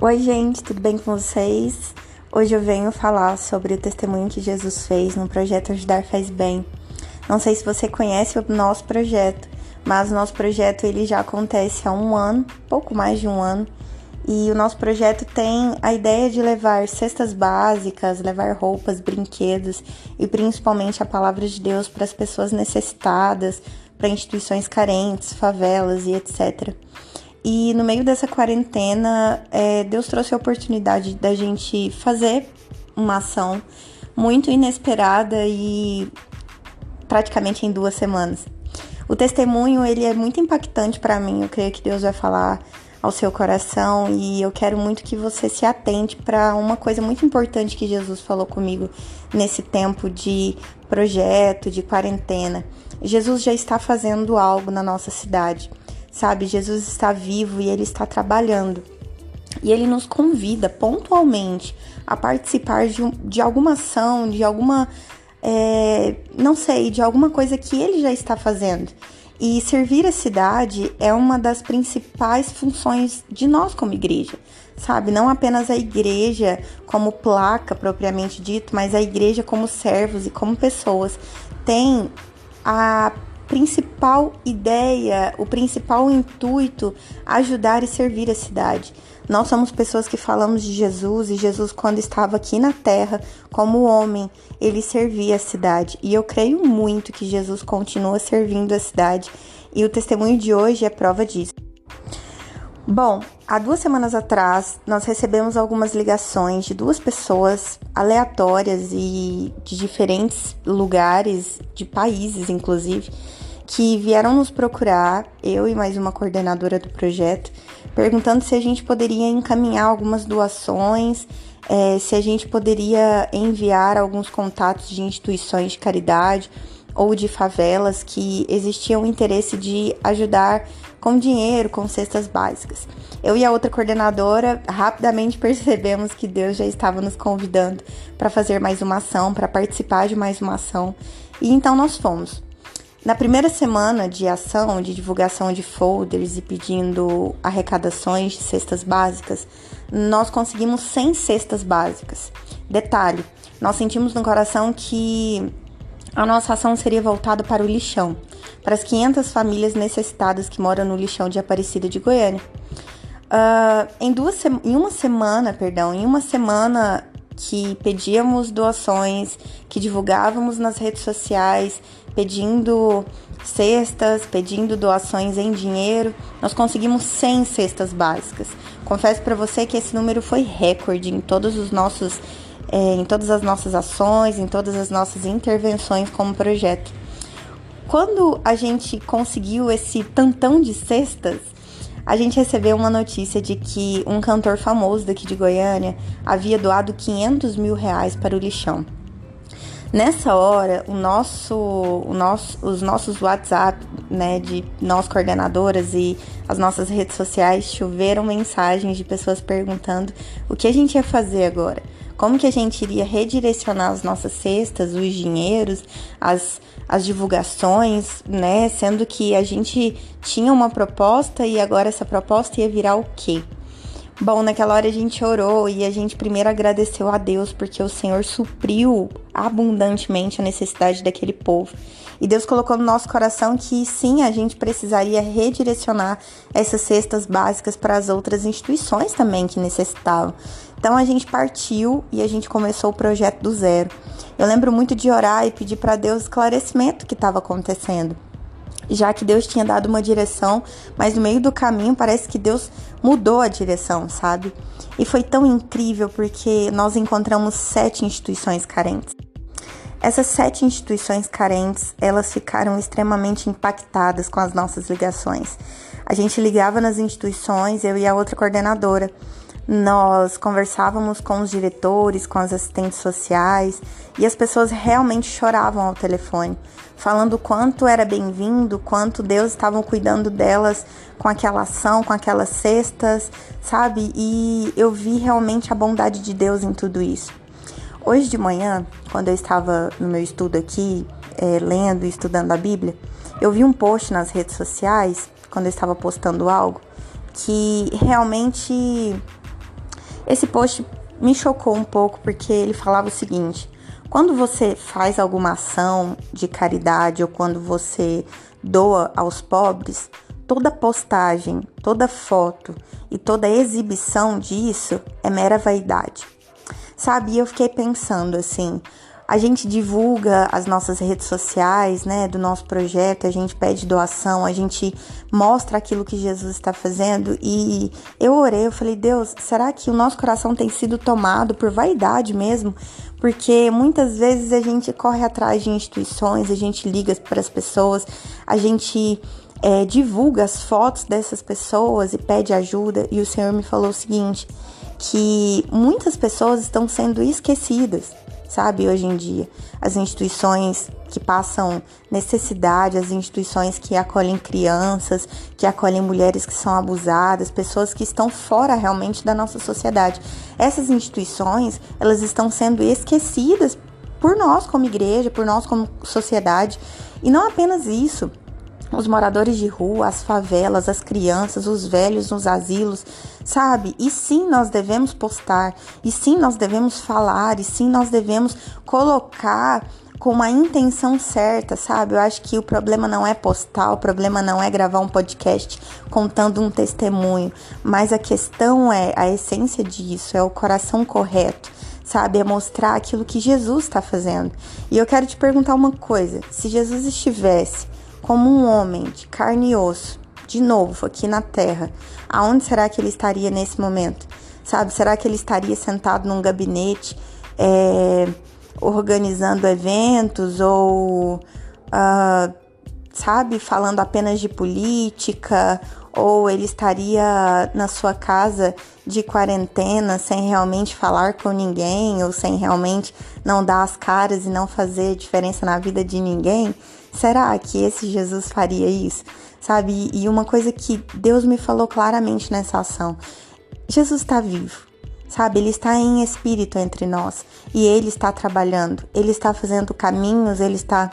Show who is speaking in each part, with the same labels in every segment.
Speaker 1: Oi, gente, tudo bem com vocês? Hoje eu venho falar sobre o testemunho que Jesus fez no projeto Ajudar Faz Bem. Não sei se você conhece o nosso projeto, mas o nosso projeto ele já acontece há um ano, pouco mais de um ano, e o nosso projeto tem a ideia de levar cestas básicas, levar roupas, brinquedos e principalmente a palavra de Deus para as pessoas necessitadas, para instituições carentes, favelas e etc. E no meio dessa quarentena, é, Deus trouxe a oportunidade da gente fazer uma ação muito inesperada e praticamente em duas semanas. O testemunho ele é muito impactante para mim. Eu creio que Deus vai falar ao seu coração e eu quero muito que você se atente para uma coisa muito importante que Jesus falou comigo nesse tempo de projeto, de quarentena. Jesus já está fazendo algo na nossa cidade. Sabe, Jesus está vivo e ele está trabalhando. E ele nos convida pontualmente a participar de, de alguma ação, de alguma. É, não sei, de alguma coisa que ele já está fazendo. E servir a cidade é uma das principais funções de nós como igreja, sabe? Não apenas a igreja como placa propriamente dito, mas a igreja como servos e como pessoas tem a principal ideia, o principal intuito ajudar e servir a cidade. Nós somos pessoas que falamos de Jesus e Jesus, quando estava aqui na terra, como homem, ele servia a cidade. E eu creio muito que Jesus continua servindo a cidade e o testemunho de hoje é prova disso. Bom, há duas semanas atrás nós recebemos algumas ligações de duas pessoas aleatórias e de diferentes lugares, de países inclusive, que vieram nos procurar, eu e mais uma coordenadora do projeto, perguntando se a gente poderia encaminhar algumas doações, é, se a gente poderia enviar alguns contatos de instituições de caridade ou de favelas que existia o interesse de ajudar com dinheiro, com cestas básicas. Eu e a outra coordenadora rapidamente percebemos que Deus já estava nos convidando para fazer mais uma ação, para participar de mais uma ação, e então nós fomos. Na primeira semana de ação, de divulgação de folders e pedindo arrecadações de cestas básicas, nós conseguimos 100 cestas básicas. Detalhe, nós sentimos no coração que a nossa ação seria voltada para o lixão, para as 500 famílias necessitadas que moram no lixão de Aparecida de Goiânia. Uh, em, duas em uma semana, perdão, em uma semana que pedíamos doações, que divulgávamos nas redes sociais, pedindo cestas, pedindo doações em dinheiro, nós conseguimos 100 cestas básicas. Confesso para você que esse número foi recorde em todos os nossos é, em todas as nossas ações, em todas as nossas intervenções como projeto. Quando a gente conseguiu esse tantão de cestas, a gente recebeu uma notícia de que um cantor famoso daqui de Goiânia havia doado 500 mil reais para o lixão. Nessa hora, o nosso, o nosso, os nossos WhatsApp, né, de nós coordenadoras e as nossas redes sociais choveram mensagens de pessoas perguntando o que a gente ia fazer agora como que a gente iria redirecionar as nossas cestas, os dinheiros, as, as divulgações, né? Sendo que a gente tinha uma proposta e agora essa proposta ia virar o quê? Bom, naquela hora a gente orou e a gente primeiro agradeceu a Deus porque o Senhor supriu abundantemente a necessidade daquele povo. E Deus colocou no nosso coração que sim, a gente precisaria redirecionar essas cestas básicas para as outras instituições também que necessitavam. Então a gente partiu e a gente começou o projeto do zero. Eu lembro muito de orar e pedir para Deus esclarecimento que estava acontecendo já que Deus tinha dado uma direção, mas no meio do caminho parece que Deus mudou a direção, sabe? E foi tão incrível porque nós encontramos sete instituições carentes. Essas sete instituições carentes, elas ficaram extremamente impactadas com as nossas ligações. A gente ligava nas instituições, eu e a outra coordenadora, nós conversávamos com os diretores, com as assistentes sociais e as pessoas realmente choravam ao telefone, falando quanto era bem-vindo, quanto Deus estava cuidando delas com aquela ação, com aquelas cestas, sabe? E eu vi realmente a bondade de Deus em tudo isso. Hoje de manhã, quando eu estava no meu estudo aqui, é, lendo e estudando a Bíblia, eu vi um post nas redes sociais, quando eu estava postando algo, que realmente Esse post me chocou um pouco porque ele falava o seguinte: quando você faz alguma ação de caridade ou quando você doa aos pobres, toda postagem, toda foto e toda exibição disso é mera vaidade. Sabe, eu fiquei pensando assim, a gente divulga as nossas redes sociais, né, do nosso projeto, a gente pede doação, a gente mostra aquilo que Jesus está fazendo e eu orei, eu falei, Deus, será que o nosso coração tem sido tomado por vaidade mesmo? Porque muitas vezes a gente corre atrás de instituições, a gente liga para as pessoas, a gente é, divulga as fotos dessas pessoas e pede ajuda, e o Senhor me falou o seguinte: que muitas pessoas estão sendo esquecidas sabe, hoje em dia. As instituições que passam necessidade, as instituições que acolhem crianças, que acolhem mulheres que são abusadas, pessoas que estão fora realmente da nossa sociedade. Essas instituições, elas estão sendo esquecidas por nós como igreja, por nós como sociedade. E não apenas isso, os moradores de rua, as favelas, as crianças, os velhos nos asilos, sabe? E sim, nós devemos postar, e sim, nós devemos falar, e sim, nós devemos colocar com uma intenção certa, sabe? Eu acho que o problema não é postar, o problema não é gravar um podcast contando um testemunho, mas a questão é a essência disso, é o coração correto sabe? É mostrar aquilo que Jesus está fazendo. E eu quero te perguntar uma coisa: se Jesus estivesse como um homem de carne e osso, de novo aqui na terra, aonde será que ele estaria nesse momento? Sabe, será que ele estaria sentado num gabinete é, organizando eventos ou, uh, sabe, falando apenas de política? Ou ele estaria na sua casa de quarentena sem realmente falar com ninguém ou sem realmente não dar as caras e não fazer diferença na vida de ninguém? Será que esse Jesus faria isso? Sabe? E uma coisa que Deus me falou claramente nessa ação: Jesus está vivo. Sabe, ele está em espírito entre nós e ele está trabalhando, ele está fazendo caminhos, ele está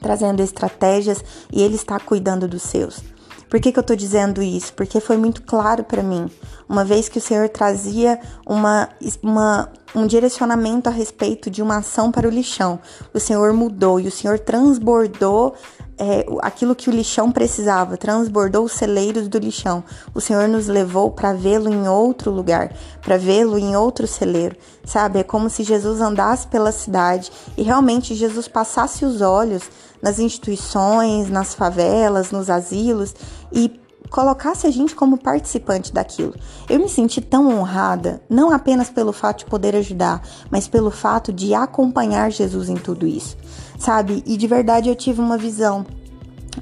Speaker 1: trazendo estratégias e ele está cuidando dos seus. Por que, que eu estou dizendo isso? Porque foi muito claro para mim, uma vez que o Senhor trazia uma, uma, um direcionamento a respeito de uma ação para o lixão. O Senhor mudou e o Senhor transbordou é, aquilo que o lixão precisava, transbordou os celeiros do lixão. O Senhor nos levou para vê-lo em outro lugar, para vê-lo em outro celeiro, sabe? É como se Jesus andasse pela cidade e realmente Jesus passasse os olhos nas instituições, nas favelas, nos asilos e colocasse a gente como participante daquilo. Eu me senti tão honrada, não apenas pelo fato de poder ajudar, mas pelo fato de acompanhar Jesus em tudo isso, sabe? E de verdade eu tive uma visão.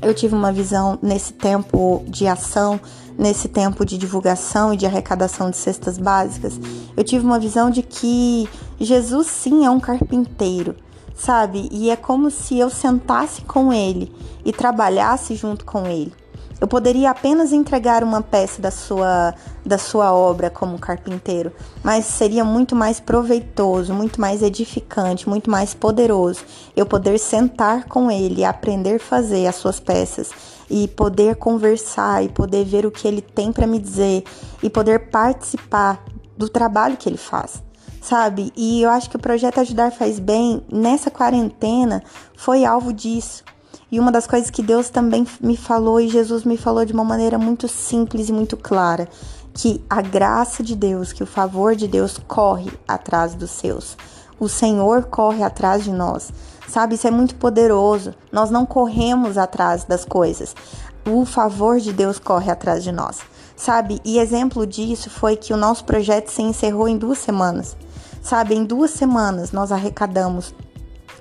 Speaker 1: Eu tive uma visão nesse tempo de ação, nesse tempo de divulgação e de arrecadação de cestas básicas. Eu tive uma visão de que Jesus sim é um carpinteiro sabe? E é como se eu sentasse com ele e trabalhasse junto com ele. Eu poderia apenas entregar uma peça da sua, da sua obra como carpinteiro, mas seria muito mais proveitoso, muito mais edificante, muito mais poderoso eu poder sentar com ele aprender a fazer as suas peças e poder conversar e poder ver o que ele tem para me dizer e poder participar do trabalho que ele faz sabe? E eu acho que o projeto Ajudar Faz Bem, nessa quarentena, foi alvo disso. E uma das coisas que Deus também me falou e Jesus me falou de uma maneira muito simples e muito clara, que a graça de Deus, que o favor de Deus corre atrás dos seus. O Senhor corre atrás de nós. Sabe, isso é muito poderoso. Nós não corremos atrás das coisas. O favor de Deus corre atrás de nós. Sabe? E exemplo disso foi que o nosso projeto se encerrou em duas semanas. Sabe, em duas semanas nós arrecadamos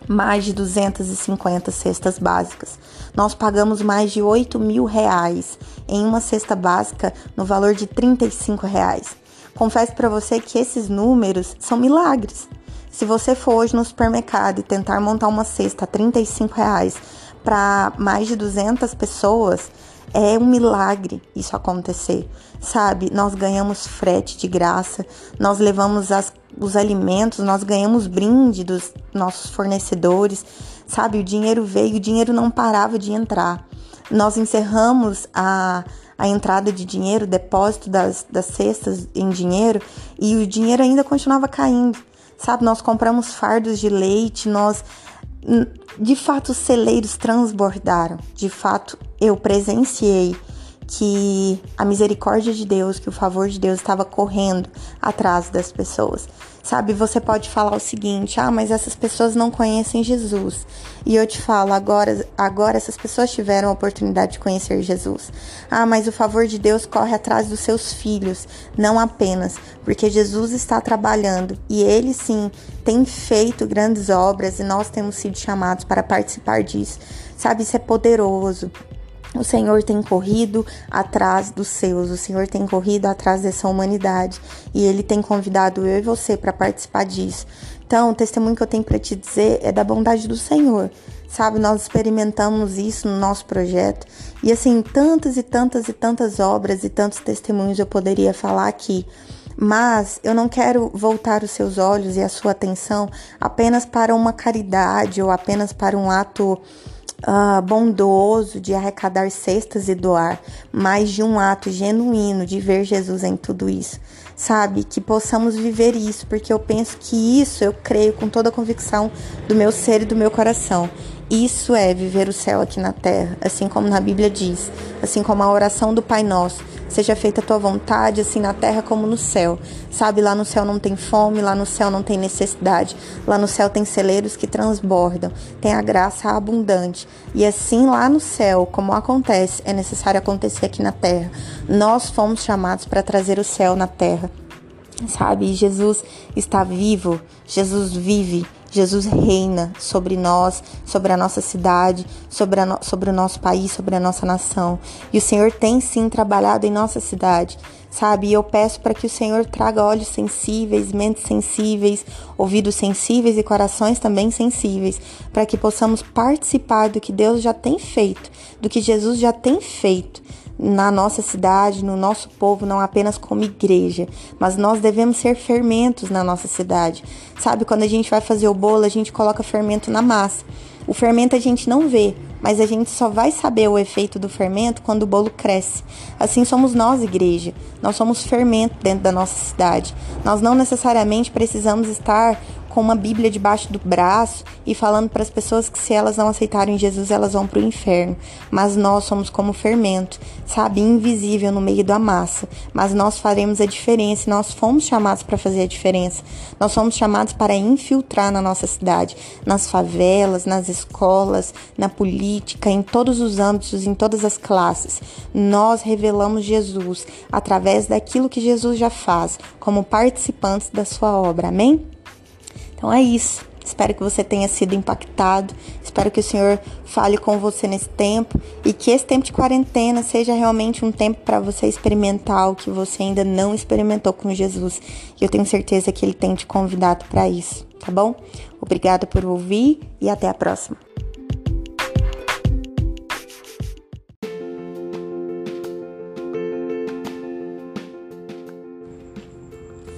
Speaker 1: mais de 250 cestas básicas. Nós pagamos mais de 8 mil reais em uma cesta básica no valor de 35 reais. Confesso para você que esses números são milagres. Se você for hoje no supermercado e tentar montar uma cesta a 35 reais para mais de 200 pessoas, é um milagre isso acontecer, sabe? Nós ganhamos frete de graça, nós levamos as, os alimentos, nós ganhamos brinde dos nossos fornecedores, sabe? O dinheiro veio, o dinheiro não parava de entrar. Nós encerramos a, a entrada de dinheiro, o depósito das, das cestas em dinheiro, e o dinheiro ainda continuava caindo. Sabe, nós compramos fardos de leite, nós de fato os celeiros transbordaram. De fato, eu presenciei que a misericórdia de Deus, que o favor de Deus estava correndo atrás das pessoas. Sabe, você pode falar o seguinte: "Ah, mas essas pessoas não conhecem Jesus". E eu te falo, agora agora essas pessoas tiveram a oportunidade de conhecer Jesus. Ah, mas o favor de Deus corre atrás dos seus filhos, não apenas, porque Jesus está trabalhando e ele sim tem feito grandes obras e nós temos sido chamados para participar disso. Sabe, isso é poderoso. O Senhor tem corrido atrás dos seus, o Senhor tem corrido atrás dessa humanidade e Ele tem convidado eu e você para participar disso. Então, o testemunho que eu tenho para te dizer é da bondade do Senhor, sabe? Nós experimentamos isso no nosso projeto e assim, tantas e tantas e tantas obras e tantos testemunhos eu poderia falar aqui. Mas eu não quero voltar os seus olhos e a sua atenção apenas para uma caridade ou apenas para um ato uh, bondoso de arrecadar cestas e doar, mas de um ato genuíno de ver Jesus em tudo isso. Sabe? Que possamos viver isso, porque eu penso que isso eu creio com toda a convicção do meu ser e do meu coração. Isso é viver o céu aqui na terra, assim como na Bíblia diz, assim como a oração do Pai Nosso. Seja feita a tua vontade, assim na terra como no céu. Sabe, lá no céu não tem fome, lá no céu não tem necessidade. Lá no céu tem celeiros que transbordam, tem a graça abundante. E assim lá no céu, como acontece, é necessário acontecer aqui na terra. Nós fomos chamados para trazer o céu na terra. Sabe, Jesus está vivo, Jesus vive. Jesus reina sobre nós, sobre a nossa cidade, sobre, no, sobre o nosso país, sobre a nossa nação. E o Senhor tem sim trabalhado em nossa cidade, sabe? E eu peço para que o Senhor traga olhos sensíveis, mentes sensíveis, ouvidos sensíveis e corações também sensíveis, para que possamos participar do que Deus já tem feito, do que Jesus já tem feito na nossa cidade, no nosso povo, não apenas como igreja, mas nós devemos ser fermentos na nossa cidade. Sabe, quando a gente vai fazer o bolo, a gente coloca fermento na massa. O fermento a gente não vê, mas a gente só vai saber o efeito do fermento quando o bolo cresce. Assim somos nós, igreja. Nós somos fermento dentro da nossa cidade. Nós não necessariamente precisamos estar com uma Bíblia debaixo do braço e falando para as pessoas que se elas não aceitarem Jesus, elas vão para o inferno. Mas nós somos como fermento, sabe, invisível no meio da massa. Mas nós faremos a diferença, nós fomos chamados para fazer a diferença. Nós somos chamados para infiltrar na nossa cidade, nas favelas, nas escolas, na política, em todos os âmbitos, em todas as classes. Nós revelamos Jesus através daquilo que Jesus já faz, como participantes da sua obra. Amém? Então é isso. Espero que você tenha sido impactado. Espero que o Senhor fale com você nesse tempo e que esse tempo de quarentena seja realmente um tempo para você experimentar o que você ainda não experimentou com Jesus. E eu tenho certeza que Ele tem te convidado para isso, tá bom? Obrigada por ouvir e até a próxima.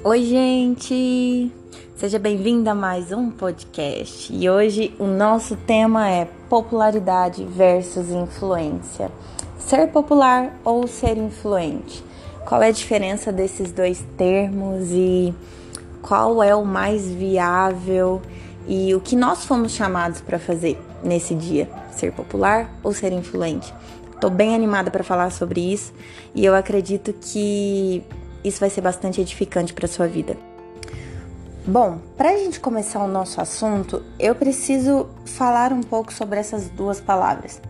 Speaker 1: Oi, gente! Seja bem-vinda a mais um podcast e hoje o nosso tema é popularidade versus influência. Ser popular ou ser influente? Qual é a diferença desses dois termos e qual é o mais viável e o que nós fomos chamados para fazer nesse dia? Ser popular ou ser influente? Estou bem animada para falar sobre isso e eu acredito que isso vai ser bastante edificante para sua vida. Bom, para a gente começar o nosso assunto, eu preciso falar um pouco sobre essas duas palavras: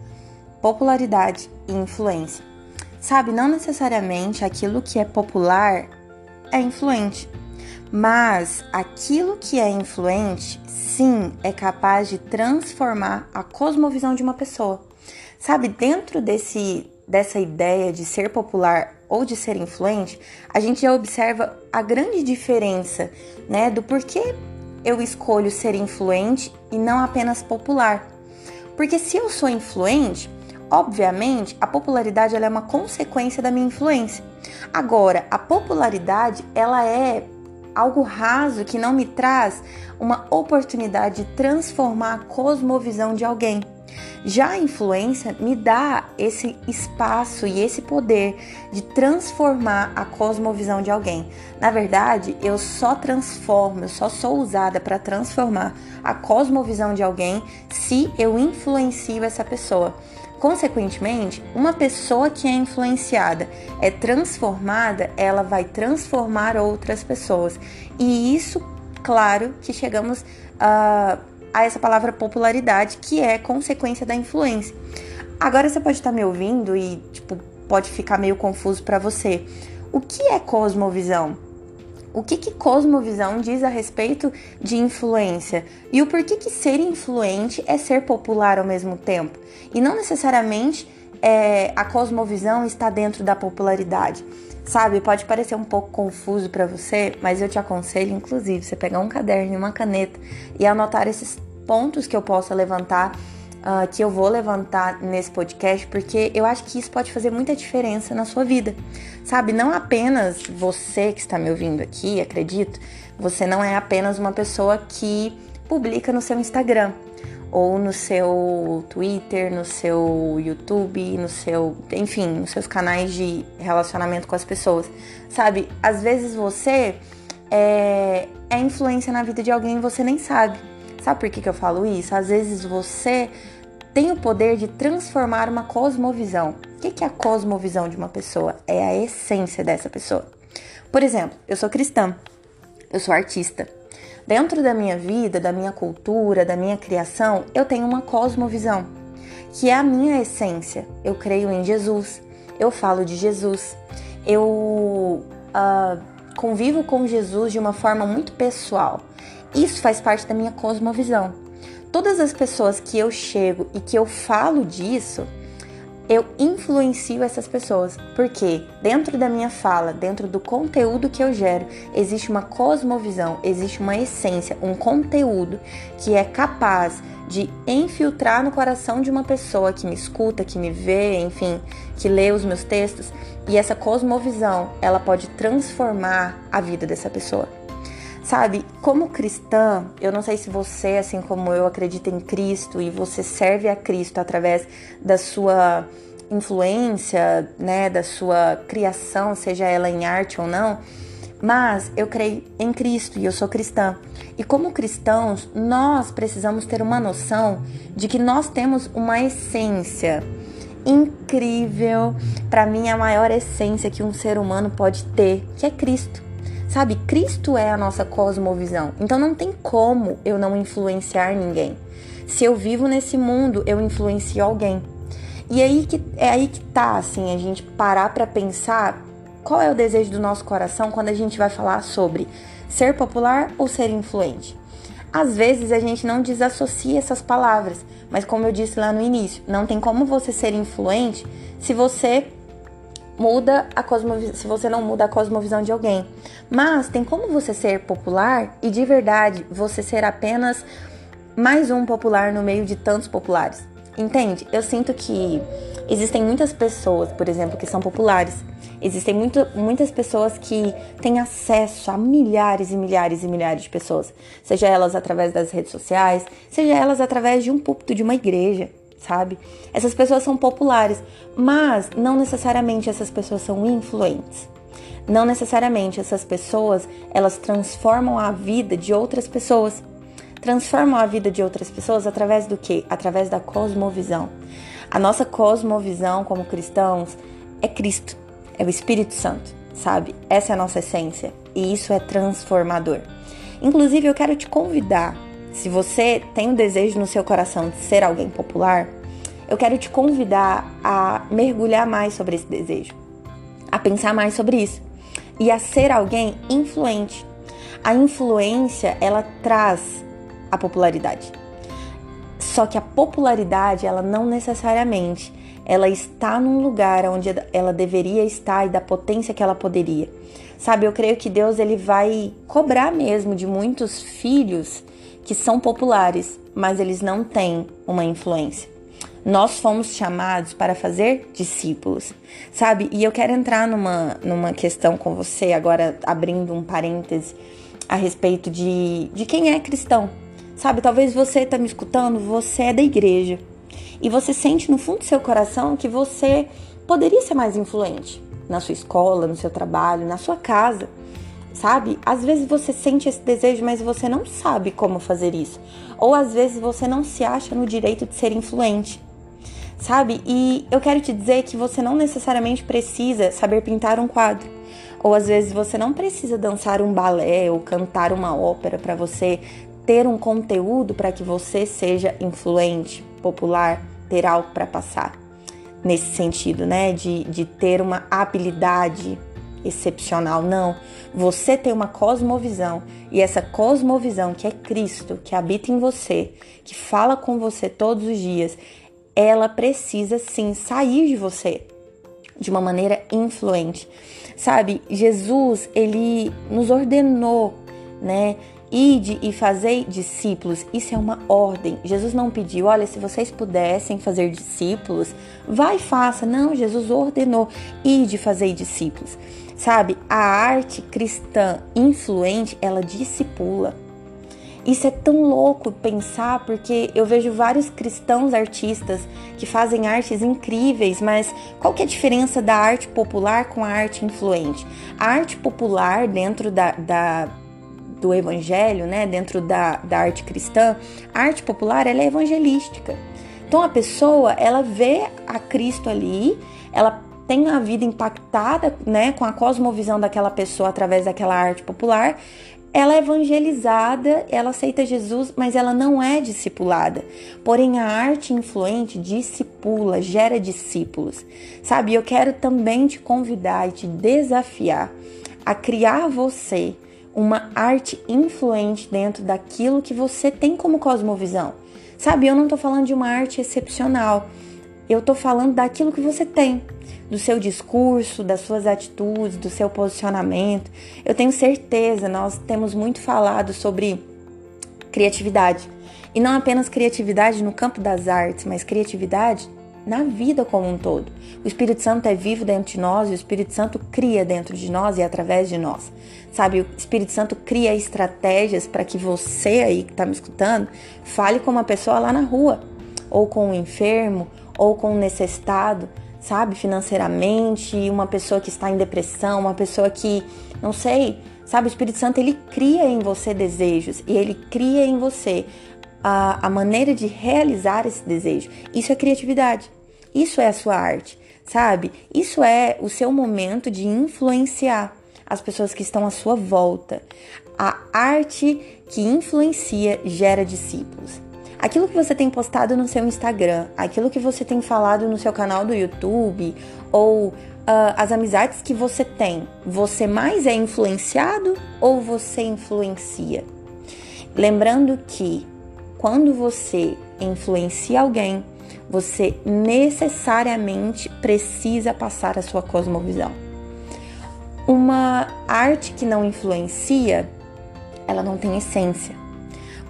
Speaker 1: popularidade e influência. Sabe, não necessariamente aquilo que é popular é influente, mas aquilo que é influente, sim, é capaz de transformar a cosmovisão de uma pessoa. Sabe, dentro desse dessa ideia de ser popular ou de ser influente, a gente já observa a grande diferença, né, do porquê eu escolho ser influente e não apenas popular. Porque se eu sou influente, obviamente, a popularidade ela é uma consequência da minha influência. Agora, a popularidade, ela é algo raso que não me traz uma oportunidade de transformar a cosmovisão de alguém. Já a influência me dá esse espaço e esse poder de transformar a cosmovisão de alguém. Na verdade, eu só transformo, eu só sou usada para transformar a cosmovisão de alguém se eu influencio essa pessoa. Consequentemente, uma pessoa que é influenciada, é transformada, ela vai transformar outras pessoas. E isso, claro, que chegamos a. Uh, a essa palavra popularidade, que é consequência da influência. Agora você pode estar me ouvindo e tipo pode ficar meio confuso para você. O que é cosmovisão? O que, que cosmovisão diz a respeito de influência? E o porquê que ser influente é ser popular ao mesmo tempo? E não necessariamente é, a cosmovisão está dentro da popularidade. Sabe, pode parecer um pouco confuso para você, mas eu te aconselho, inclusive, você pegar um caderno e uma caneta e anotar esses pontos que eu possa levantar, uh, que eu vou levantar nesse podcast, porque eu acho que isso pode fazer muita diferença na sua vida. Sabe, não apenas você que está me ouvindo aqui, acredito, você não é apenas uma pessoa que publica no seu Instagram ou no seu Twitter, no seu YouTube, no seu, enfim, nos seus canais de relacionamento com as pessoas. Sabe, às vezes você é, é influência na vida de alguém e você nem sabe. Sabe por que, que eu falo isso? Às vezes você tem o poder de transformar uma cosmovisão. O que, que é a cosmovisão de uma pessoa? É a essência dessa pessoa. Por exemplo, eu sou cristã, eu sou artista. Dentro da minha vida, da minha cultura, da minha criação, eu tenho uma cosmovisão, que é a minha essência. Eu creio em Jesus, eu falo de Jesus, eu uh, convivo com Jesus de uma forma muito pessoal. Isso faz parte da minha cosmovisão. Todas as pessoas que eu chego e que eu falo disso, eu influencio essas pessoas, porque dentro da minha fala, dentro do conteúdo que eu gero, existe uma cosmovisão, existe uma essência, um conteúdo que é capaz de infiltrar no coração de uma pessoa que me escuta, que me vê, enfim, que lê os meus textos, e essa cosmovisão, ela pode transformar a vida dessa pessoa. Sabe, como cristã, eu não sei se você, assim como eu, acredita em Cristo e você serve a Cristo através da sua influência, né, da sua criação, seja ela em arte ou não, mas eu creio em Cristo e eu sou cristã. E como cristãos, nós precisamos ter uma noção de que nós temos uma essência incrível, para mim a maior essência que um ser humano pode ter, que é Cristo. Sabe, Cristo é a nossa cosmovisão. Então não tem como eu não influenciar ninguém. Se eu vivo nesse mundo, eu influencio alguém. E aí que é aí que tá assim, a gente parar para pensar qual é o desejo do nosso coração quando a gente vai falar sobre ser popular ou ser influente. Às vezes a gente não desassocia essas palavras, mas como eu disse lá no início, não tem como você ser influente se você muda a cosmovisão, se você não muda a cosmovisão de alguém. Mas tem como você ser popular e de verdade você ser apenas mais um popular no meio de tantos populares. Entende? Eu sinto que existem muitas pessoas, por exemplo, que são populares. Existem muito, muitas pessoas que têm acesso a milhares e milhares e milhares de pessoas, seja elas através das redes sociais, seja elas através de um púlpito de uma igreja sabe? Essas pessoas são populares, mas não necessariamente essas pessoas são influentes. Não necessariamente essas pessoas, elas transformam a vida de outras pessoas. Transformam a vida de outras pessoas através do quê? Através da cosmovisão. A nossa cosmovisão como cristãos é Cristo, é o Espírito Santo, sabe? Essa é a nossa essência e isso é transformador. Inclusive, eu quero te convidar se você tem o desejo no seu coração de ser alguém popular, eu quero te convidar a mergulhar mais sobre esse desejo, a pensar mais sobre isso e a ser alguém influente. A influência, ela traz a popularidade. Só que a popularidade, ela não necessariamente ela está num lugar onde ela deveria estar e da potência que ela poderia. Sabe, eu creio que Deus ele vai cobrar mesmo de muitos filhos que são populares, mas eles não têm uma influência. Nós fomos chamados para fazer discípulos, sabe? E eu quero entrar numa, numa questão com você, agora abrindo um parêntese a respeito de, de quem é cristão. Sabe, talvez você está me escutando, você é da igreja. E você sente no fundo do seu coração que você poderia ser mais influente na sua escola, no seu trabalho, na sua casa. Sabe? Às vezes você sente esse desejo, mas você não sabe como fazer isso. Ou às vezes você não se acha no direito de ser influente. Sabe? E eu quero te dizer que você não necessariamente precisa saber pintar um quadro. Ou às vezes você não precisa dançar um balé ou cantar uma ópera para você ter um conteúdo para que você seja influente, popular, ter algo para passar. Nesse sentido, né? De, de ter uma habilidade excepcional. Não. Você tem uma cosmovisão. E essa cosmovisão que é Cristo, que habita em você, que fala com você todos os dias, ela precisa sim sair de você de uma maneira influente. Sabe, Jesus, ele nos ordenou, né? Ide e fazei discípulos. Isso é uma ordem. Jesus não pediu, olha, se vocês pudessem fazer discípulos, vai e faça. Não, Jesus ordenou, ide e fazei discípulos. Sabe, a arte cristã influente, ela discipula. Isso é tão louco pensar porque eu vejo vários cristãos artistas que fazem artes incríveis, mas qual que é a diferença da arte popular com a arte influente? A arte popular dentro da, da do evangelho, né, dentro da, da arte cristã, a arte popular ela é evangelística. Então a pessoa ela vê a Cristo ali, ela tem a vida impactada, né, com a cosmovisão daquela pessoa através daquela arte popular ela é evangelizada, ela aceita Jesus, mas ela não é discipulada. Porém, a arte influente discipula, gera discípulos. Sabe, eu quero também te convidar e te desafiar a criar você uma arte influente dentro daquilo que você tem como cosmovisão. Sabe, eu não tô falando de uma arte excepcional. Eu tô falando daquilo que você tem do seu discurso, das suas atitudes, do seu posicionamento. Eu tenho certeza, nós temos muito falado sobre criatividade. E não apenas criatividade no campo das artes, mas criatividade na vida como um todo. O Espírito Santo é vivo dentro de nós e o Espírito Santo cria dentro de nós e através de nós. Sabe, o Espírito Santo cria estratégias para que você aí que está me escutando fale com uma pessoa lá na rua, ou com um enfermo, ou com um necessitado, sabe, financeiramente, uma pessoa que está em depressão, uma pessoa que, não sei, sabe, o Espírito Santo ele cria em você desejos e ele cria em você a, a maneira de realizar esse desejo. Isso é criatividade. Isso é a sua arte, sabe? Isso é o seu momento de influenciar as pessoas que estão à sua volta. A arte que influencia gera discípulos aquilo que você tem postado no seu Instagram, aquilo que você tem falado no seu canal do YouTube ou uh, as amizades que você tem, você mais é influenciado ou você influencia? Lembrando que quando você influencia alguém, você necessariamente precisa passar a sua cosmovisão. Uma arte que não influencia, ela não tem essência.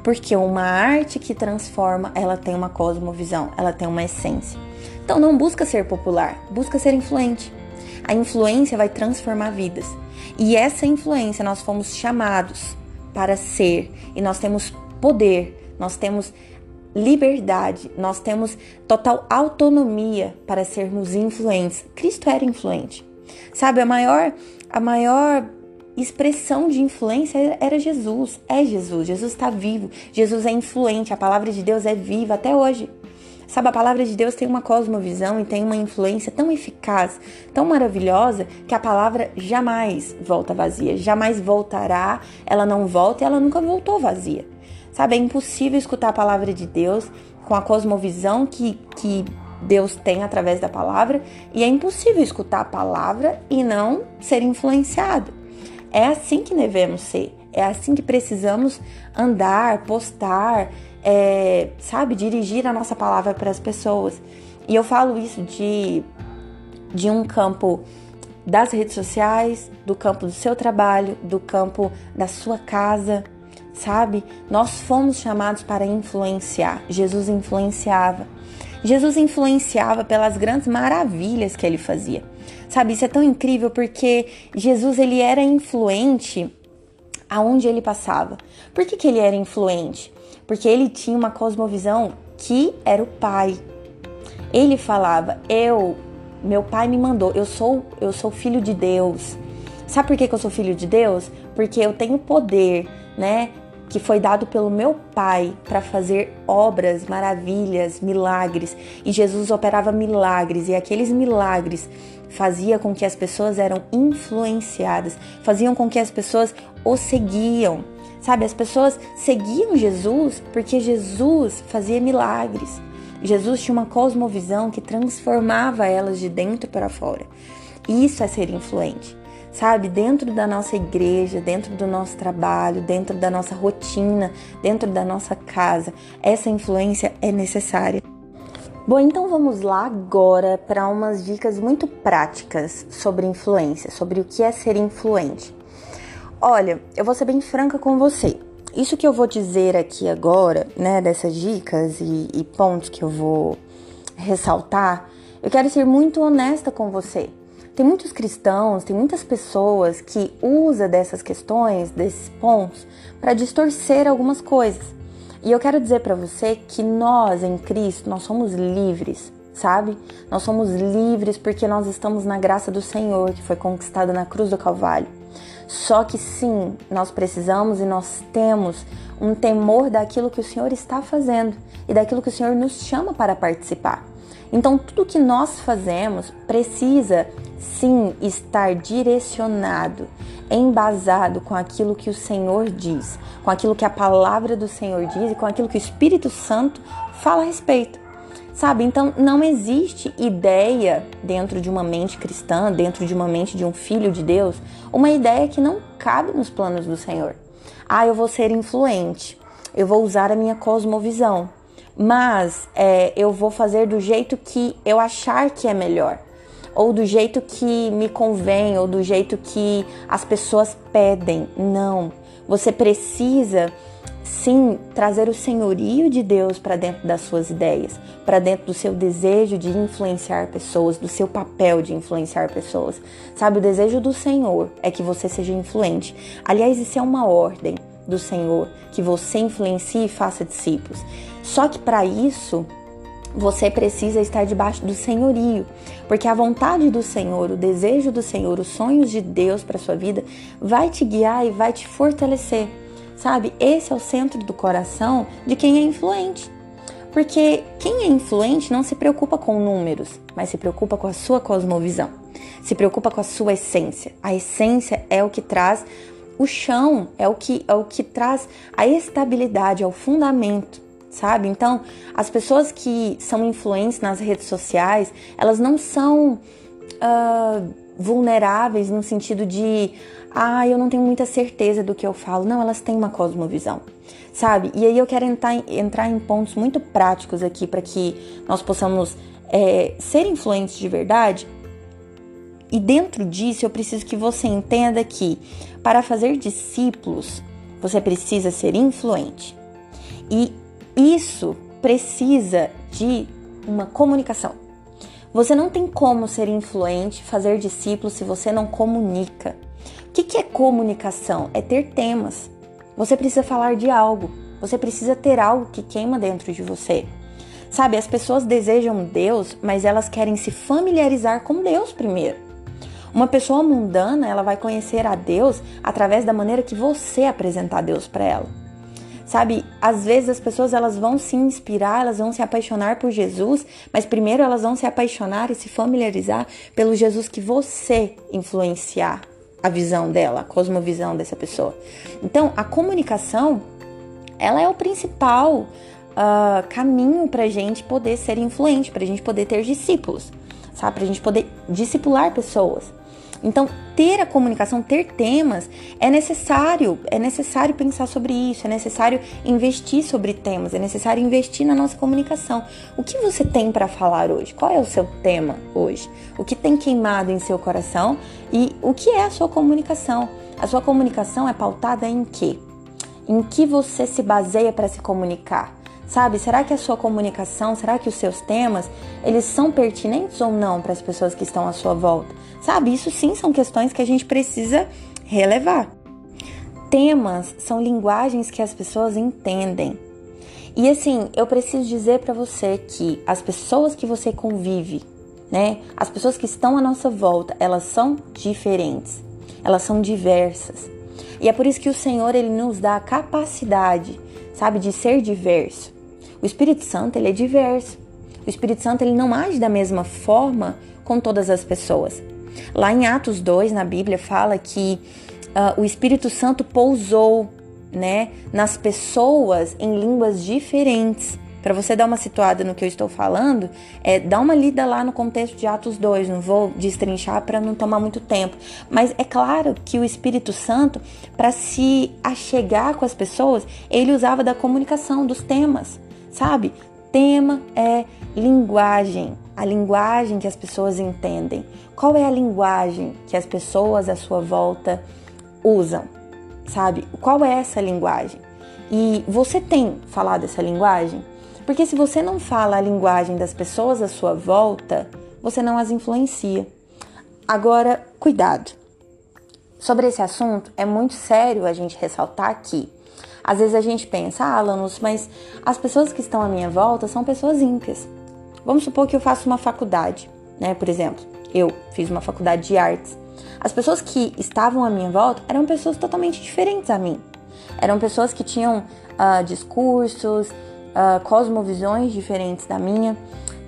Speaker 1: Porque uma arte que transforma, ela tem uma cosmovisão, ela tem uma essência. Então não busca ser popular, busca ser influente. A influência vai transformar vidas. E essa influência nós fomos chamados para ser e nós temos poder, nós temos liberdade, nós temos total autonomia para sermos influentes. Cristo era influente. Sabe, a maior a maior expressão de influência era Jesus, é Jesus. Jesus está vivo, Jesus é influente, a palavra de Deus é viva até hoje. Sabe, a palavra de Deus tem uma cosmovisão e tem uma influência tão eficaz, tão maravilhosa, que a palavra jamais volta vazia, jamais voltará, ela não volta e ela nunca voltou vazia. Sabe, é impossível escutar a palavra de Deus com a cosmovisão que, que Deus tem através da palavra, e é impossível escutar a palavra e não ser influenciado. É assim que devemos ser, é assim que precisamos andar, postar, é, sabe, dirigir a nossa palavra para as pessoas. E eu falo isso de, de um campo das redes sociais, do campo do seu trabalho, do campo da sua casa, sabe? Nós fomos chamados para influenciar. Jesus influenciava. Jesus influenciava pelas grandes maravilhas que ele fazia. Sabe, isso é tão incrível porque Jesus ele era influente aonde ele passava. Por que, que ele era influente? Porque ele tinha uma cosmovisão que era o Pai. Ele falava: "Eu, meu pai me mandou, eu sou eu sou filho de Deus". Sabe por que, que eu sou filho de Deus? Porque eu tenho poder, né? Que foi dado pelo meu Pai para fazer obras, maravilhas, milagres. E Jesus operava milagres e aqueles milagres fazia com que as pessoas eram influenciadas, faziam com que as pessoas o seguiam. Sabe, as pessoas seguiam Jesus porque Jesus fazia milagres. Jesus tinha uma cosmovisão que transformava elas de dentro para fora. Isso é ser influente sabe? Dentro da nossa igreja, dentro do nosso trabalho, dentro da nossa rotina, dentro da nossa casa. Essa influência é necessária. Bom, então vamos lá agora para umas dicas muito práticas sobre influência, sobre o que é ser influente. Olha, eu vou ser bem franca com você. Isso que eu vou dizer aqui agora, né, dessas dicas e, e pontos que eu vou ressaltar, eu quero ser muito honesta com você. Tem muitos cristãos, tem muitas pessoas que usam dessas questões, desses pontos, para distorcer algumas coisas. E eu quero dizer para você que nós em Cristo, nós somos livres, sabe? Nós somos livres porque nós estamos na graça do Senhor, que foi conquistada na cruz do Calvário. Só que sim, nós precisamos e nós temos um temor daquilo que o Senhor está fazendo e daquilo que o Senhor nos chama para participar. Então, tudo que nós fazemos precisa sim estar direcionado, embasado com aquilo que o Senhor diz, com aquilo que a palavra do Senhor diz e com aquilo que o Espírito Santo fala a respeito. Sabe? Então não existe ideia dentro de uma mente cristã, dentro de uma mente de um filho de Deus, uma ideia que não cabe nos planos do Senhor. Ah, eu vou ser influente, eu vou usar a minha cosmovisão, mas é, eu vou fazer do jeito que eu achar que é melhor ou do jeito que me convém, ou do jeito que as pessoas pedem. Não. Você precisa sim trazer o senhorio de Deus para dentro das suas ideias, para dentro do seu desejo de influenciar pessoas, do seu papel de influenciar pessoas. Sabe, o desejo do Senhor é que você seja influente. Aliás, isso é uma ordem do Senhor, que você influencie e faça discípulos. Só que para isso, você precisa estar debaixo do senhorio, porque a vontade do Senhor, o desejo do Senhor, os sonhos de Deus para sua vida vai te guiar e vai te fortalecer. Sabe? Esse é o centro do coração de quem é influente. Porque quem é influente não se preocupa com números, mas se preocupa com a sua cosmovisão. Se preocupa com a sua essência. A essência é o que traz o chão, é o que é o que traz a estabilidade, é o fundamento sabe? Então, as pessoas que são influentes nas redes sociais, elas não são uh, vulneráveis no sentido de, ah, eu não tenho muita certeza do que eu falo. Não, elas têm uma cosmovisão, sabe? E aí eu quero entrar, entrar em pontos muito práticos aqui para que nós possamos é, ser influentes de verdade. E dentro disso, eu preciso que você entenda que para fazer discípulos, você precisa ser influente. E isso precisa de uma comunicação. Você não tem como ser influente, fazer discípulos se você não comunica. O que é comunicação? É ter temas. Você precisa falar de algo. Você precisa ter algo que queima dentro de você. Sabe, as pessoas desejam Deus, mas elas querem se familiarizar com Deus primeiro. Uma pessoa mundana, ela vai conhecer a Deus através da maneira que você apresentar Deus para ela. Sabe, às vezes as pessoas elas vão se inspirar, elas vão se apaixonar por Jesus, mas primeiro elas vão se apaixonar e se familiarizar pelo Jesus que você influenciar a visão dela, a cosmovisão dessa pessoa. Então, a comunicação, ela é o principal uh, caminho para a gente poder ser influente, para a gente poder ter discípulos, sabe? Para a gente poder discipular pessoas. Então, ter a comunicação, ter temas, é necessário, é necessário pensar sobre isso, é necessário investir sobre temas, é necessário investir na nossa comunicação. O que você tem para falar hoje? Qual é o seu tema hoje? O que tem queimado em seu coração e o que é a sua comunicação? A sua comunicação é pautada em quê? Em que você se baseia para se comunicar? Sabe, será que a sua comunicação, será que os seus temas, eles são pertinentes ou não para as pessoas que estão à sua volta? Sabe, isso sim são questões que a gente precisa relevar. Temas são linguagens que as pessoas entendem. E assim, eu preciso dizer para você que as pessoas que você convive, né? As pessoas que estão à nossa volta, elas são diferentes. Elas são diversas. E é por isso que o Senhor ele nos dá a capacidade, sabe, de ser diverso. O Espírito Santo, ele é diverso. O Espírito Santo, ele não age da mesma forma com todas as pessoas. Lá em Atos 2, na Bíblia, fala que uh, o Espírito Santo pousou, né, nas pessoas em línguas diferentes. Para você dar uma situada no que eu estou falando, é, dá uma lida lá no contexto de Atos 2, não vou destrinchar para não tomar muito tempo. Mas é claro que o Espírito Santo, para se achegar com as pessoas, ele usava da comunicação, dos temas, sabe? Tema é linguagem, a linguagem que as pessoas entendem. Qual é a linguagem que as pessoas à sua volta usam? Sabe? Qual é essa linguagem? E você tem falado essa linguagem? Porque se você não fala a linguagem das pessoas à sua volta, você não as influencia. Agora, cuidado. Sobre esse assunto, é muito sério a gente ressaltar aqui. Às vezes a gente pensa, ah, Lanus, mas as pessoas que estão à minha volta são pessoas ímpias. Vamos supor que eu faço uma faculdade, né? Por exemplo, eu fiz uma faculdade de artes. As pessoas que estavam à minha volta eram pessoas totalmente diferentes a mim. Eram pessoas que tinham uh, discursos, uh, cosmovisões diferentes da minha.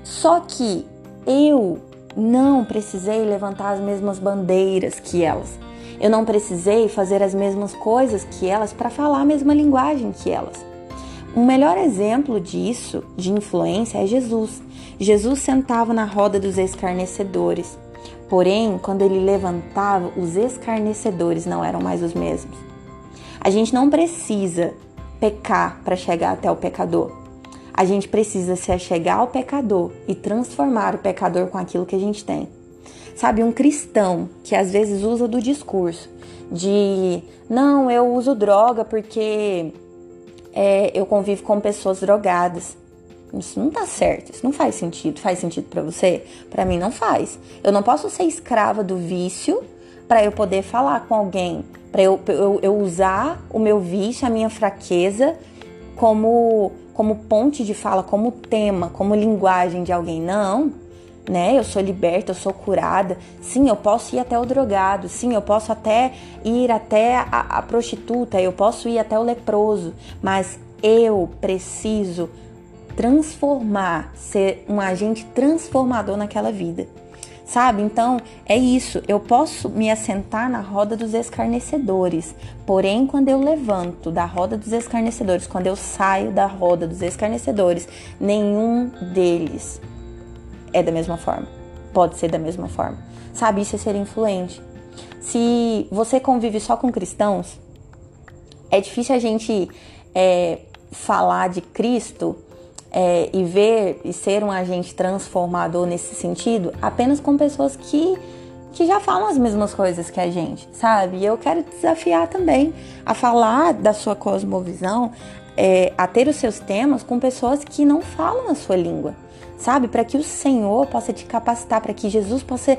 Speaker 1: Só que eu não precisei levantar as mesmas bandeiras que elas. Eu não precisei fazer as mesmas coisas que elas para falar a mesma linguagem que elas. O melhor exemplo disso, de influência, é Jesus. Jesus sentava na roda dos escarnecedores. Porém, quando ele levantava, os escarnecedores não eram mais os mesmos. A gente não precisa pecar para chegar até o pecador. A gente precisa se achegar ao pecador e transformar o pecador com aquilo que a gente tem. Sabe, um cristão que às vezes usa do discurso de não, eu uso droga porque é, eu convivo com pessoas drogadas. Isso não tá certo, isso não faz sentido. Faz sentido para você? Para mim não faz. Eu não posso ser escrava do vício para eu poder falar com alguém, para eu, eu, eu, usar o meu vício, a minha fraqueza como como ponte de fala, como tema, como linguagem de alguém. Não, né? Eu sou liberta, eu sou curada. Sim, eu posso ir até o drogado. Sim, eu posso até ir até a, a prostituta. Eu posso ir até o leproso. Mas eu preciso transformar, ser um agente transformador naquela vida. Sabe? Então, é isso. Eu posso me assentar na roda dos escarnecedores. Porém, quando eu levanto da roda dos escarnecedores, quando eu saio da roda dos escarnecedores, nenhum deles é da mesma forma. Pode ser da mesma forma. Sabe? Isso é ser influente. Se você convive só com cristãos, é difícil a gente é, falar de Cristo é, e ver e ser um agente transformador nesse sentido apenas com pessoas que, que já falam as mesmas coisas que a gente, sabe? E eu quero desafiar também a falar da sua cosmovisão, é, a ter os seus temas com pessoas que não falam a sua língua, sabe? Para que o Senhor possa te capacitar, para que Jesus possa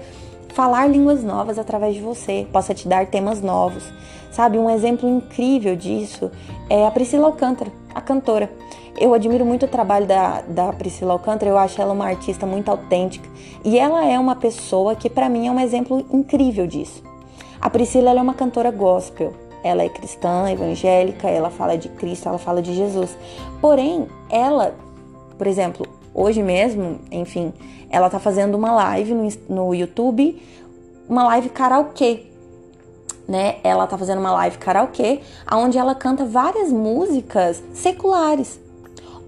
Speaker 1: falar línguas novas através de você, possa te dar temas novos. Sabe, um exemplo incrível disso é a Priscila Alcântara, a cantora. Eu admiro muito o trabalho da, da Priscila Alcântara, eu acho ela uma artista muito autêntica e ela é uma pessoa que para mim é um exemplo incrível disso. A Priscila é uma cantora gospel, ela é cristã, evangélica, ela fala de Cristo, ela fala de Jesus. Porém, ela, por exemplo, hoje mesmo, enfim, ela tá fazendo uma live no, no YouTube, uma live karaokê. Né? Ela tá fazendo uma live karaokê, onde ela canta várias músicas seculares.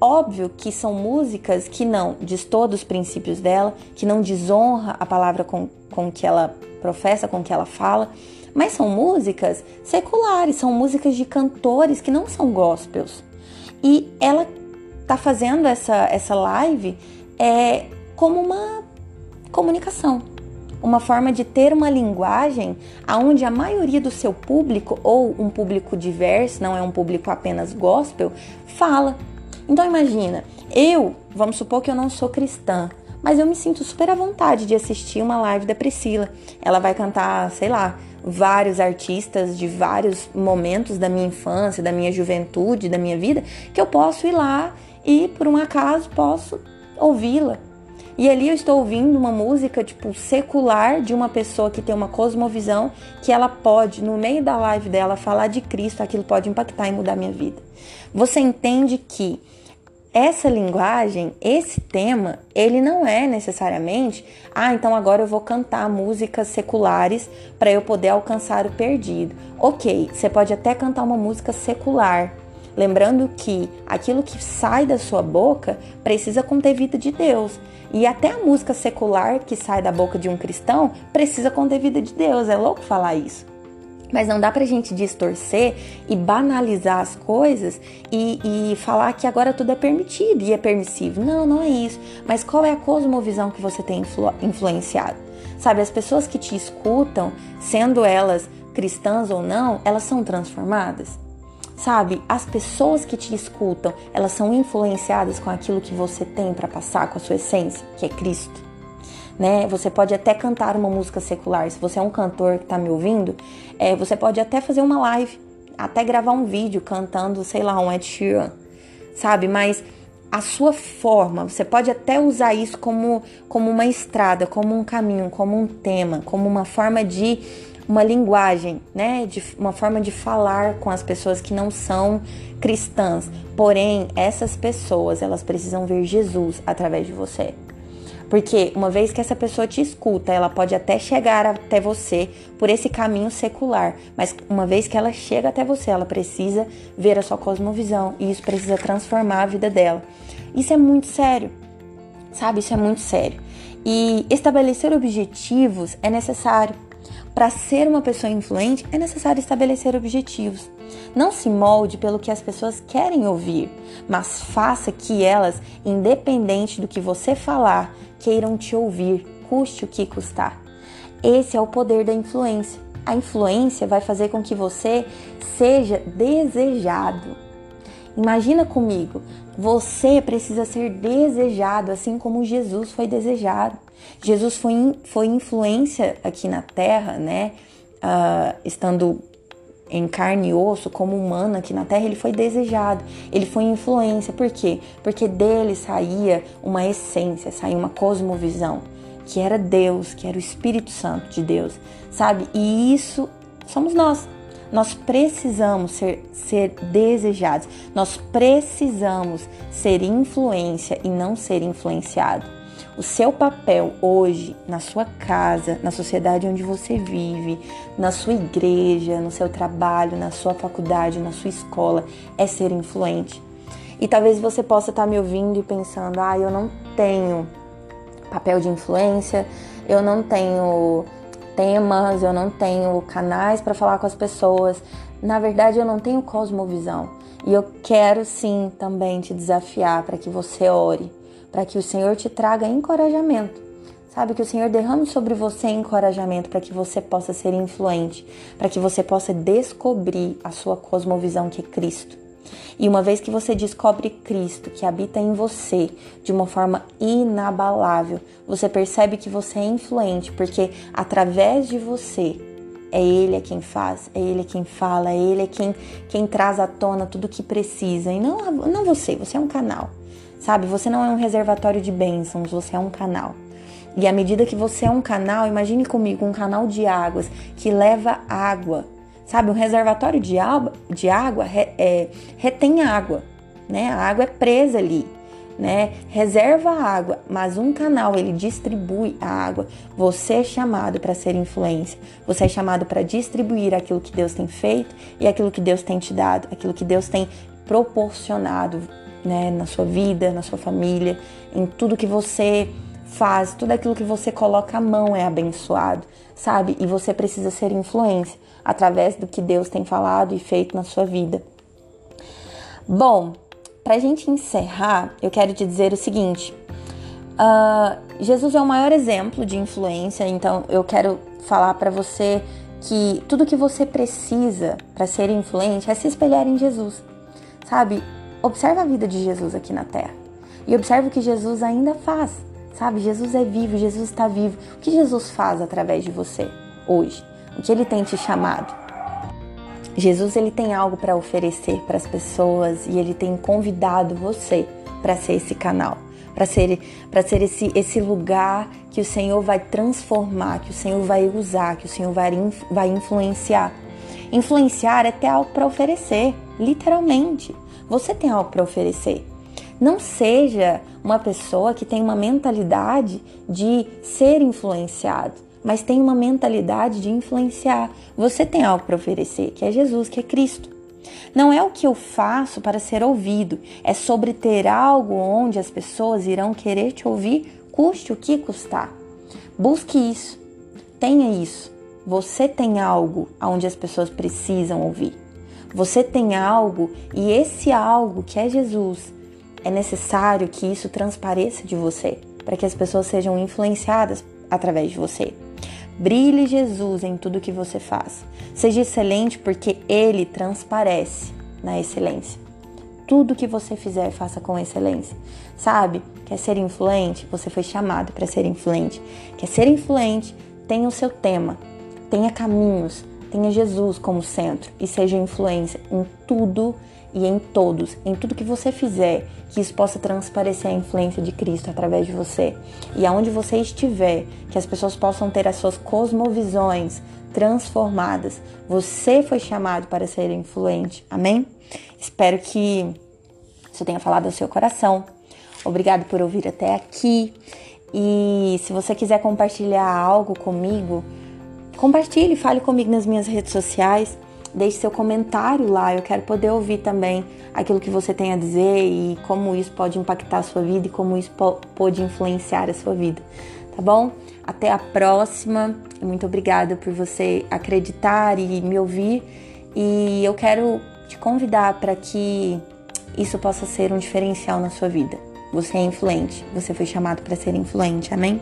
Speaker 1: Óbvio que são músicas que não destoam dos princípios dela, que não desonra a palavra com, com que ela professa, com que ela fala, mas são músicas seculares, são músicas de cantores que não são gospels. E ela tá fazendo essa, essa live é, como uma comunicação, uma forma de ter uma linguagem aonde a maioria do seu público ou um público diverso, não é um público apenas gospel, fala. Então imagina, eu, vamos supor que eu não sou cristã, mas eu me sinto super à vontade de assistir uma live da Priscila. Ela vai cantar, sei lá, vários artistas de vários momentos da minha infância, da minha juventude, da minha vida, que eu posso ir lá e por um acaso posso ouvi-la. E ali eu estou ouvindo uma música tipo secular de uma pessoa que tem uma cosmovisão que ela pode no meio da live dela falar de Cristo, aquilo pode impactar e mudar minha vida. Você entende que essa linguagem, esse tema, ele não é necessariamente, ah, então agora eu vou cantar músicas seculares para eu poder alcançar o perdido. OK, você pode até cantar uma música secular, lembrando que aquilo que sai da sua boca precisa conter vida de Deus. E até a música secular que sai da boca de um cristão precisa conter vida de Deus. É louco falar isso. Mas não dá pra gente distorcer e banalizar as coisas e, e, falar que agora tudo é permitido e é permissivo. Não, não é isso. Mas qual é a cosmovisão que você tem influ influenciado? Sabe, as pessoas que te escutam, sendo elas cristãs ou não, elas são transformadas. Sabe, as pessoas que te escutam, elas são influenciadas com aquilo que você tem para passar, com a sua essência, que é Cristo né? Você pode até cantar uma música secular. Se você é um cantor que está me ouvindo, é, você pode até fazer uma live, até gravar um vídeo cantando, sei lá, um Ed Sheeran, sabe? Mas a sua forma, você pode até usar isso como, como uma estrada, como um caminho, como um tema, como uma forma de uma linguagem, né, de uma forma de falar com as pessoas que não são cristãs. Porém, essas pessoas, elas precisam ver Jesus através de você. Porque uma vez que essa pessoa te escuta, ela pode até chegar até você por esse caminho secular, mas uma vez que ela chega até você, ela precisa ver a sua cosmovisão e isso precisa transformar a vida dela. Isso é muito sério, sabe? Isso é muito sério. E estabelecer objetivos é necessário. Para ser uma pessoa influente, é necessário estabelecer objetivos. Não se molde pelo que as pessoas querem ouvir, mas faça que elas, independente do que você falar, queiram te ouvir, custe o que custar. Esse é o poder da influência. A influência vai fazer com que você seja desejado. Imagina comigo, você precisa ser desejado, assim como Jesus foi desejado. Jesus foi, foi influência aqui na Terra, né? Uh, estando em carne e osso, como humano aqui na Terra, ele foi desejado, ele foi influência. Por quê? Porque dele saía uma essência, saía uma cosmovisão, que era Deus, que era o Espírito Santo de Deus, sabe? E isso somos nós. Nós precisamos ser, ser desejados, nós precisamos ser influência e não ser influenciado. O seu papel hoje na sua casa, na sociedade onde você vive, na sua igreja, no seu trabalho, na sua faculdade, na sua escola, é ser influente. E talvez você possa estar me ouvindo e pensando: ah, eu não tenho papel de influência, eu não tenho temas, eu não tenho canais para falar com as pessoas. Na verdade, eu não tenho cosmovisão. E eu quero sim também te desafiar para que você ore para que o Senhor te traga encorajamento. Sabe que o Senhor derrame sobre você encorajamento para que você possa ser influente, para que você possa descobrir a sua cosmovisão que é Cristo. E uma vez que você descobre Cristo que habita em você de uma forma inabalável, você percebe que você é influente, porque através de você é Ele é quem faz, é Ele é quem fala, é Ele é quem, quem traz à tona tudo o que precisa. E não, não você, você é um canal. Sabe? Você não é um reservatório de bênçãos, você é um canal. E à medida que você é um canal, imagine comigo um canal de águas que leva água. Sabe? Um reservatório de água, de água é, retém água, né? A água é presa ali, né? Reserva a água, mas um canal ele distribui a água. Você é chamado para ser influência. Você é chamado para distribuir aquilo que Deus tem feito e aquilo que Deus tem te dado, aquilo que Deus tem proporcionado né, na sua vida, na sua família, em tudo que você faz, tudo aquilo que você coloca a mão é abençoado, sabe? E você precisa ser influência através do que Deus tem falado e feito na sua vida. Bom, para a gente encerrar, eu quero te dizer o seguinte: uh, Jesus é o maior exemplo de influência, então eu quero falar para você que tudo que você precisa para ser influente é se espelhar em Jesus, sabe? Observa a vida de Jesus aqui na terra e observa o que Jesus ainda faz. Sabe, Jesus é vivo, Jesus está vivo. O que Jesus faz através de você hoje? O que ele tem te chamado? Jesus ele tem algo para oferecer para as pessoas e ele tem convidado você para ser esse canal, para ser, para ser esse, esse lugar que o Senhor vai transformar, que o Senhor vai usar, que o Senhor vai, vai influenciar. Influenciar é ter algo para oferecer, literalmente. Você tem algo para oferecer. Não seja uma pessoa que tem uma mentalidade de ser influenciado, mas tem uma mentalidade de influenciar. Você tem algo para oferecer, que é Jesus, que é Cristo. Não é o que eu faço para ser ouvido, é sobre ter algo onde as pessoas irão querer te ouvir, custe o que custar. Busque isso, tenha isso. Você tem algo onde as pessoas precisam ouvir. Você tem algo e esse algo que é Jesus é necessário que isso transpareça de você, para que as pessoas sejam influenciadas através de você. Brilhe Jesus em tudo que você faz. Seja excelente porque ele transparece na excelência. Tudo que você fizer, faça com excelência. Sabe? Quer ser influente? Você foi chamado para ser influente. Quer ser influente? Tenha o seu tema, tenha caminhos, tenha Jesus como centro e seja influência em tudo e em todos, em tudo que você fizer, que isso possa transparecer a influência de Cristo através de você. E aonde você estiver, que as pessoas possam ter as suas cosmovisões transformadas. Você foi chamado para ser influente. Amém? Espero que isso tenha falado ao seu coração. Obrigado por ouvir até aqui. E se você quiser compartilhar algo comigo, compartilhe, fale comigo nas minhas redes sociais. Deixe seu comentário lá, eu quero poder ouvir também aquilo que você tem a dizer e como isso pode impactar a sua vida e como isso pode influenciar a sua vida, tá bom? Até a próxima. Muito obrigada por você acreditar e me ouvir. E eu quero te convidar para que isso possa ser um diferencial na sua vida. Você é influente, você foi chamado para ser influente, amém?